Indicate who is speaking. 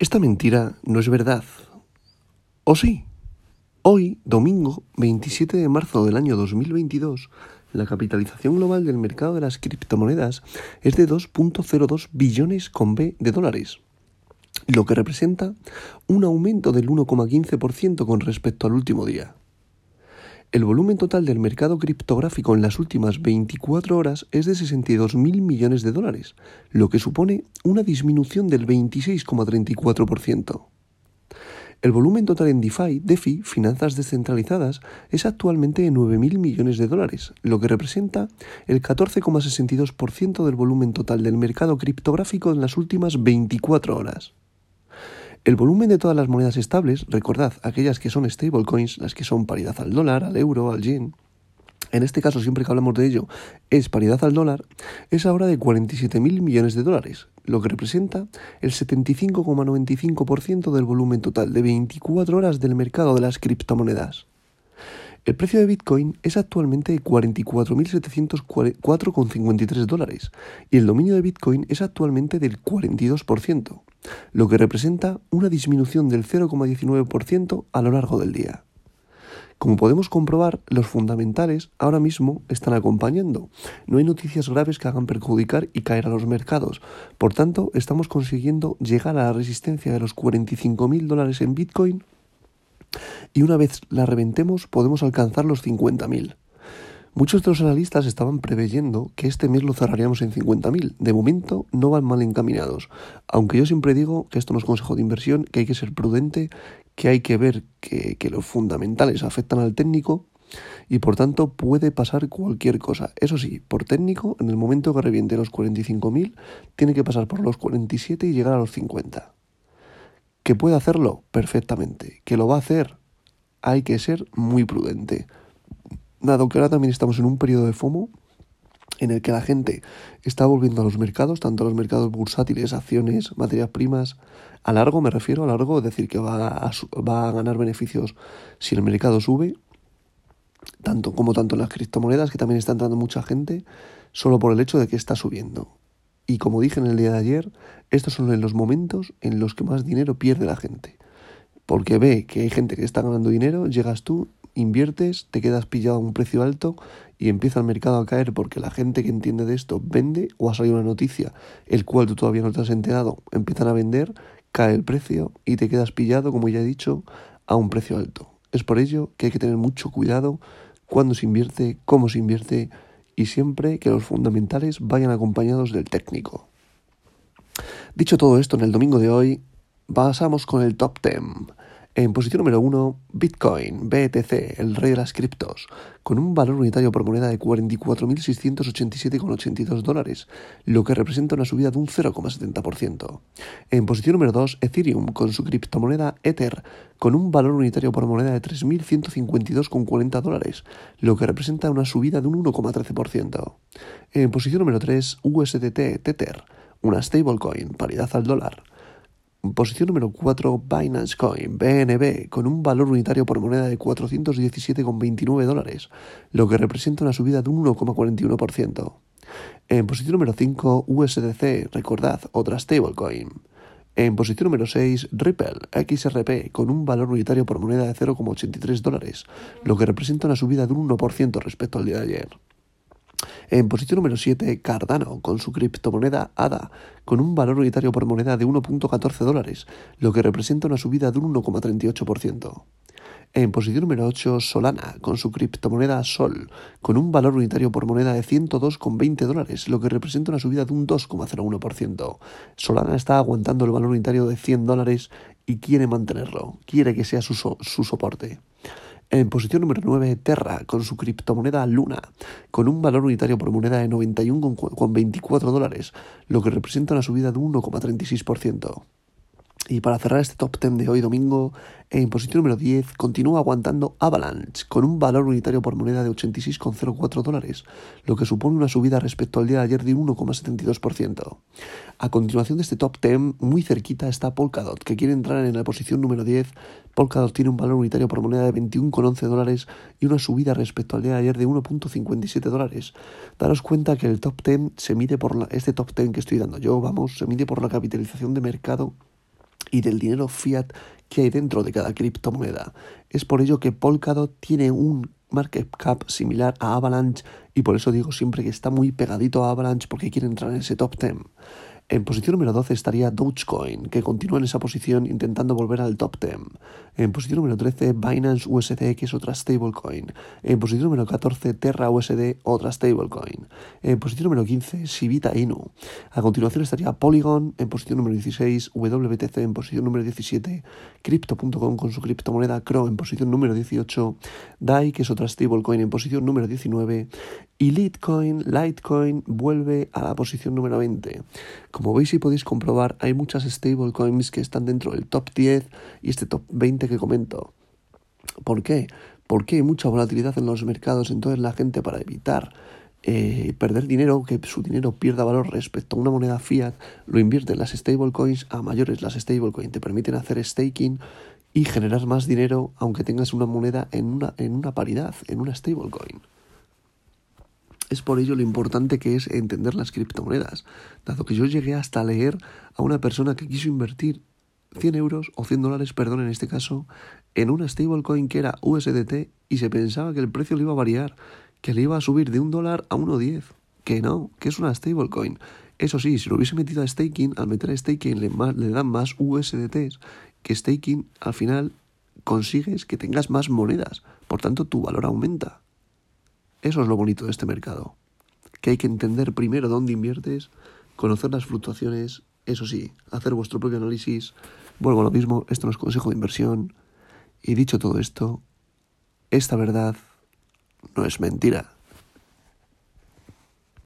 Speaker 1: Esta mentira no es verdad. ¿O sí? Hoy, domingo 27 de marzo del año 2022, la capitalización global del mercado de las criptomonedas es de 2.02 billones con B de dólares, lo que representa un aumento del 1,15% con respecto al último día. El volumen total del mercado criptográfico en las últimas 24 horas es de 62.000 millones de dólares, lo que supone una disminución del 26,34%. El volumen total en DeFi, DeFi, finanzas descentralizadas, es actualmente de 9.000 millones de dólares, lo que representa el 14,62% del volumen total del mercado criptográfico en las últimas 24 horas. El volumen de todas las monedas estables, recordad, aquellas que son stablecoins, las que son paridad al dólar, al euro, al yen, en este caso siempre que hablamos de ello es paridad al dólar, es ahora de 47.000 millones de dólares, lo que representa el 75,95% del volumen total de 24 horas del mercado de las criptomonedas. El precio de Bitcoin es actualmente de 44.704,53 dólares y el dominio de Bitcoin es actualmente del 42%, lo que representa una disminución del 0,19% a lo largo del día. Como podemos comprobar, los fundamentales ahora mismo están acompañando. No hay noticias graves que hagan perjudicar y caer a los mercados. Por tanto, estamos consiguiendo llegar a la resistencia de los 45.000 dólares en Bitcoin y una vez la reventemos podemos alcanzar los 50.000. Muchos de los analistas estaban preveyendo que este mes lo cerraríamos en 50.000. De momento no van mal encaminados, aunque yo siempre digo que esto no es consejo de inversión, que hay que ser prudente, que hay que ver que, que los fundamentales afectan al técnico y por tanto puede pasar cualquier cosa. Eso sí, por técnico, en el momento que reviente los 45.000, tiene que pasar por los 47 y llegar a los 50. ¿Que puede hacerlo? Perfectamente. ¿Que lo va a hacer? Hay que ser muy prudente. Dado que ahora también estamos en un periodo de FOMO en el que la gente está volviendo a los mercados, tanto a los mercados bursátiles, acciones, materias primas, a largo me refiero, a largo, es decir, que va a, va a ganar beneficios si el mercado sube, tanto como tanto en las criptomonedas, que también está entrando mucha gente, solo por el hecho de que está subiendo. Y como dije en el día de ayer, estos son los momentos en los que más dinero pierde la gente. Porque ve que hay gente que está ganando dinero, llegas tú, inviertes, te quedas pillado a un precio alto y empieza el mercado a caer porque la gente que entiende de esto vende o ha salido una noticia el cual tú todavía no te has enterado, empiezan a vender, cae el precio y te quedas pillado, como ya he dicho, a un precio alto. Es por ello que hay que tener mucho cuidado cuando se invierte, cómo se invierte y siempre que los fundamentales vayan acompañados del técnico. Dicho todo esto, en el domingo de hoy pasamos con el top 10. En posición número 1, Bitcoin, BTC, el rey de las criptos, con un valor unitario por moneda de 44.687,82 dólares, lo que representa una subida de un 0,70%. En posición número 2, Ethereum, con su criptomoneda Ether, con un valor unitario por moneda de 3.152,40 dólares, lo que representa una subida de un 1,13%. En posición número 3, USDT Tether, una stablecoin, paridad al dólar, Posición número 4, Binance Coin, BNB, con un valor unitario por moneda de 417,29 dólares, lo que representa una subida de un 1,41%. En posición número 5, USDC, recordad, otra stablecoin. En posición número 6, Ripple, XRP, con un valor unitario por moneda de 0,83 dólares, lo que representa una subida de un 1% respecto al día de ayer. En posición número 7, Cardano, con su criptomoneda ADA, con un valor unitario por moneda de 1.14 dólares, lo que representa una subida de un 1,38%. En posición número 8, Solana, con su criptomoneda Sol, con un valor unitario por moneda de 102,20 dólares, lo que representa una subida de un 2,01%. Solana está aguantando el valor unitario de 100 dólares y quiere mantenerlo, quiere que sea su, su soporte. En posición número 9, Terra, con su criptomoneda Luna, con un valor unitario por moneda de 91,24 dólares, lo que representa una subida de 1,36%. Y para cerrar este top 10 de hoy domingo, en posición número 10 continúa aguantando Avalanche con un valor unitario por moneda de 86,04 dólares, lo que supone una subida respecto al día de ayer de 1,72%. A continuación de este top 10, muy cerquita está Polkadot, que quiere entrar en la posición número 10. Polkadot tiene un valor unitario por moneda de 21,11 dólares y una subida respecto al día de ayer de 1,57 dólares. Daros cuenta que el top 10 se mide por la, este top 10 que estoy dando yo, vamos, se mide por la capitalización de mercado y del dinero fiat que hay dentro de cada criptomoneda. Es por ello que Polkadot tiene un market cap similar a Avalanche y por eso digo siempre que está muy pegadito a Avalanche porque quiere entrar en ese top 10. En posición número 12 estaría Dogecoin, que continúa en esa posición intentando volver al top 10. En posición número 13, Binance USD, que es otra stablecoin. En posición número 14, Terra USD, otra stablecoin. En posición número 15, Sivita Inu. A continuación estaría Polygon, en posición número 16, WBTC en posición número 17, Crypto.com con su criptomoneda CRO en posición número 18, DAI, que es otra stablecoin, en posición número 19, y Litecoin, Litecoin vuelve a la posición número 20. Como veis y podéis comprobar, hay muchas stablecoins que están dentro del top 10 y este top 20 que comento. ¿Por qué? Porque hay mucha volatilidad en los mercados, entonces la gente para evitar eh, perder dinero, que su dinero pierda valor respecto a una moneda fiat, lo invierte en las stablecoins a mayores. Las stablecoins te permiten hacer staking y generar más dinero aunque tengas una moneda en una, en una paridad, en una stablecoin. Es por ello lo importante que es entender las criptomonedas, dado que yo llegué hasta leer a una persona que quiso invertir 100 euros o 100 dólares, perdón, en este caso, en una stablecoin que era USDT y se pensaba que el precio le iba a variar, que le iba a subir de un dólar a 1,10. Que no, que es una stablecoin. Eso sí, si lo hubiese metido a staking, al meter a staking le, le dan más USDTs, que staking al final consigues que tengas más monedas, por tanto tu valor aumenta. Eso es lo bonito de este mercado, que hay que entender primero dónde inviertes, conocer las fluctuaciones, eso sí, hacer vuestro propio análisis. Vuelvo a lo mismo, esto no es consejo de inversión. Y dicho todo esto, esta verdad no es mentira.